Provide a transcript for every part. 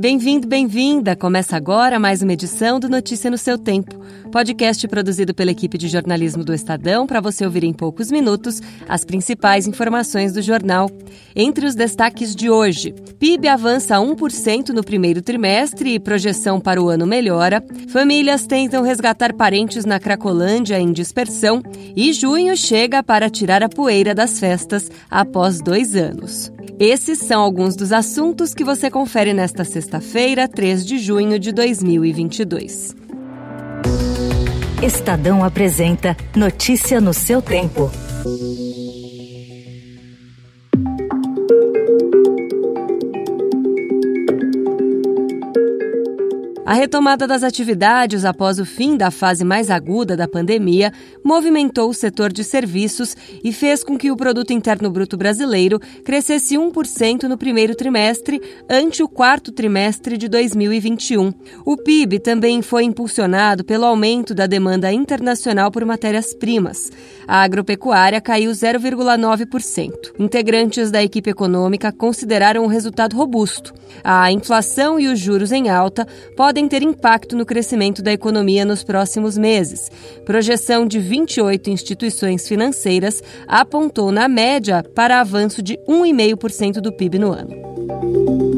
Bem-vindo, bem-vinda. Começa agora mais uma edição do Notícia no seu Tempo, podcast produzido pela equipe de jornalismo do Estadão para você ouvir em poucos minutos as principais informações do jornal. Entre os destaques de hoje, PIB avança 1% no primeiro trimestre e projeção para o ano melhora. Famílias tentam resgatar parentes na Cracolândia em dispersão e junho chega para tirar a poeira das festas após dois anos. Esses são alguns dos assuntos que você confere nesta sexta-feira, 3 de junho de 2022. Estadão apresenta Notícia no seu tempo. A retomada das atividades após o fim da fase mais aguda da pandemia movimentou o setor de serviços e fez com que o produto interno bruto brasileiro crescesse 1% no primeiro trimestre ante o quarto trimestre de 2021. O PIB também foi impulsionado pelo aumento da demanda internacional por matérias-primas. A agropecuária caiu 0,9%. Integrantes da equipe econômica consideraram o resultado robusto. A inflação e os juros em alta podem podem ter impacto no crescimento da economia nos próximos meses. Projeção de 28 instituições financeiras apontou, na média, para avanço de 1,5% do PIB no ano.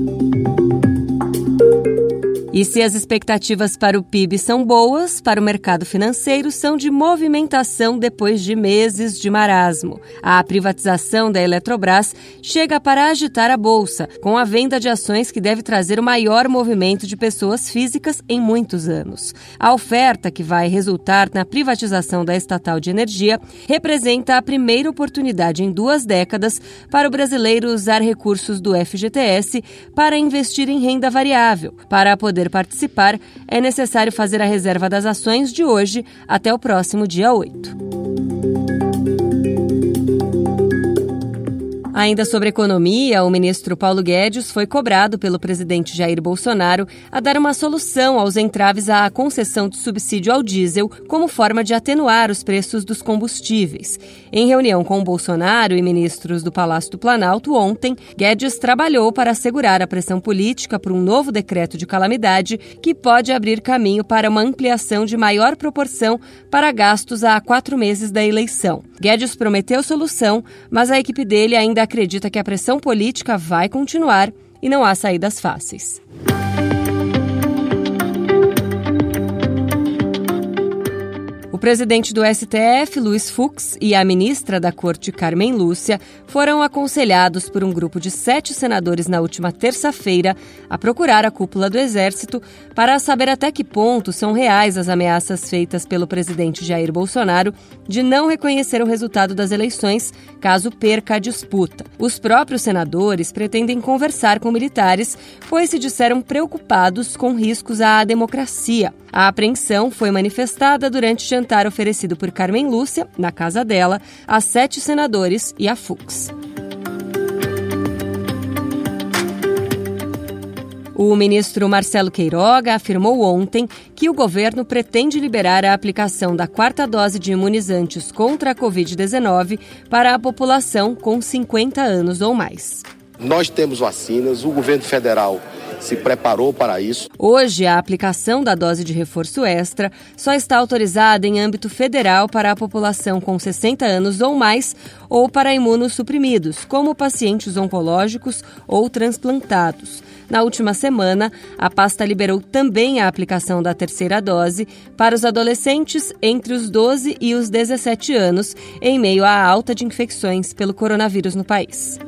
E se as expectativas para o PIB são boas, para o mercado financeiro são de movimentação depois de meses de marasmo. A privatização da Eletrobras chega para agitar a bolsa, com a venda de ações que deve trazer o maior movimento de pessoas físicas em muitos anos. A oferta, que vai resultar na privatização da estatal de energia, representa a primeira oportunidade em duas décadas para o brasileiro usar recursos do FGTS para investir em renda variável, para poder poder participar, é necessário fazer a reserva das ações de hoje até o próximo dia 8. Ainda sobre economia, o ministro Paulo Guedes foi cobrado pelo presidente Jair Bolsonaro a dar uma solução aos entraves à concessão de subsídio ao diesel como forma de atenuar os preços dos combustíveis. Em reunião com Bolsonaro e ministros do Palácio do Planalto ontem, Guedes trabalhou para assegurar a pressão política por um novo decreto de calamidade que pode abrir caminho para uma ampliação de maior proporção para gastos a quatro meses da eleição. Guedes prometeu solução, mas a equipe dele ainda acredita que a pressão política vai continuar e não há saídas fáceis. Presidente do STF, Luiz Fux, e a ministra da Corte, Carmen Lúcia, foram aconselhados por um grupo de sete senadores na última terça-feira a procurar a cúpula do Exército para saber até que ponto são reais as ameaças feitas pelo presidente Jair Bolsonaro de não reconhecer o resultado das eleições caso perca a disputa. Os próprios senadores pretendem conversar com militares, pois se disseram preocupados com riscos à democracia. A apreensão foi manifestada durante jantar oferecido por Carmen Lúcia, na casa dela, a sete senadores e a Fux. O ministro Marcelo Queiroga afirmou ontem que o governo pretende liberar a aplicação da quarta dose de imunizantes contra a Covid-19 para a população com 50 anos ou mais. Nós temos vacinas, o governo federal se preparou para isso. Hoje, a aplicação da dose de reforço extra só está autorizada em âmbito federal para a população com 60 anos ou mais ou para imunossuprimidos, como pacientes oncológicos ou transplantados. Na última semana, a pasta liberou também a aplicação da terceira dose para os adolescentes entre os 12 e os 17 anos, em meio à alta de infecções pelo coronavírus no país.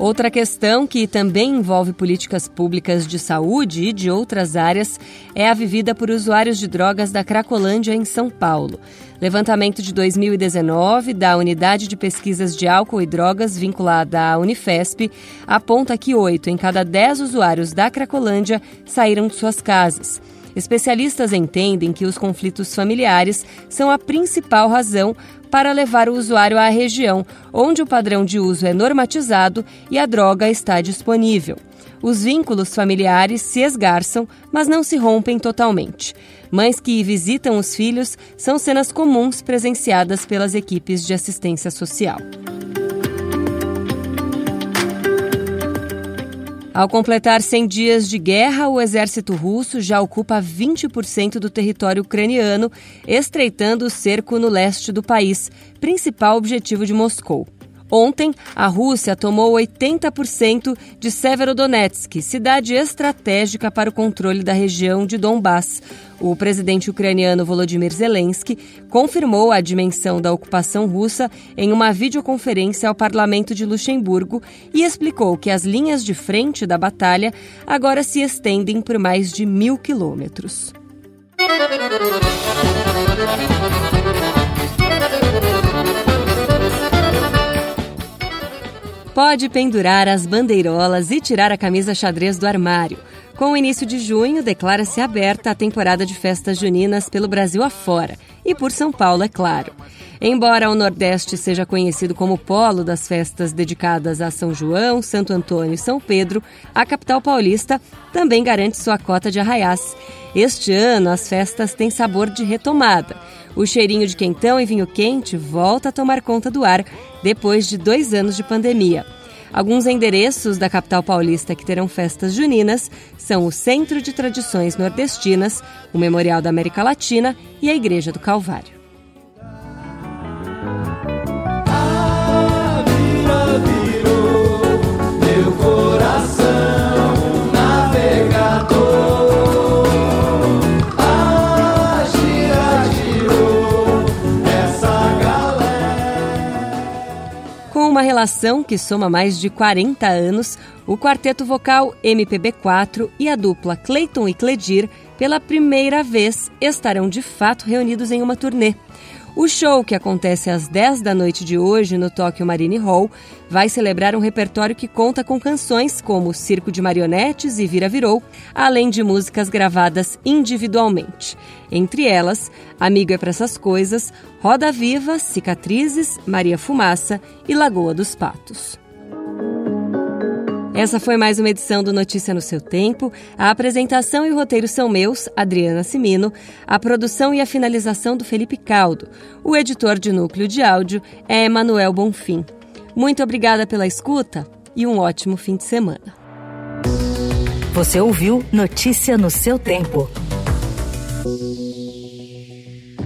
Outra questão que também envolve políticas públicas de saúde e de outras áreas é a vivida por usuários de drogas da Cracolândia em São Paulo. Levantamento de 2019 da Unidade de Pesquisas de Álcool e Drogas vinculada à Unifesp aponta que oito em cada dez usuários da Cracolândia saíram de suas casas. Especialistas entendem que os conflitos familiares são a principal razão para levar o usuário à região onde o padrão de uso é normatizado e a droga está disponível. Os vínculos familiares se esgarçam, mas não se rompem totalmente. Mães que visitam os filhos são cenas comuns presenciadas pelas equipes de assistência social. Ao completar 100 dias de guerra, o exército russo já ocupa 20% do território ucraniano, estreitando o cerco no leste do país, principal objetivo de Moscou. Ontem, a Rússia tomou 80% de Severodonetsk, cidade estratégica para o controle da região de Donbass. O presidente ucraniano Volodymyr Zelensky confirmou a dimensão da ocupação russa em uma videoconferência ao parlamento de Luxemburgo e explicou que as linhas de frente da batalha agora se estendem por mais de mil quilômetros. Pode pendurar as bandeirolas e tirar a camisa xadrez do armário. Com o início de junho, declara-se aberta a temporada de festas juninas pelo Brasil afora e por São Paulo, é claro. Embora o Nordeste seja conhecido como polo das festas dedicadas a São João, Santo Antônio e São Pedro, a capital paulista também garante sua cota de arraiás. Este ano, as festas têm sabor de retomada. O cheirinho de quentão e vinho quente volta a tomar conta do ar depois de dois anos de pandemia. Alguns endereços da capital paulista que terão festas juninas são o Centro de Tradições Nordestinas, o Memorial da América Latina e a Igreja do Calvário. Uma relação que soma mais de 40 anos, o quarteto vocal MPB4 e a dupla Clayton e Cledir, pela primeira vez, estarão de fato reunidos em uma turnê. O show, que acontece às 10 da noite de hoje no Tokyo Marine Hall, vai celebrar um repertório que conta com canções como Circo de Marionetes e Vira Virou, além de músicas gravadas individualmente. Entre elas, Amigo é para essas coisas, Roda Viva, Cicatrizes, Maria Fumaça e Lagoa dos Patos. Essa foi mais uma edição do Notícia no seu tempo. A apresentação e o roteiro são meus, Adriana Simino. A produção e a finalização do Felipe Caldo. O editor de núcleo de áudio é Emanuel Bonfim. Muito obrigada pela escuta e um ótimo fim de semana. Você ouviu Notícia no seu tempo.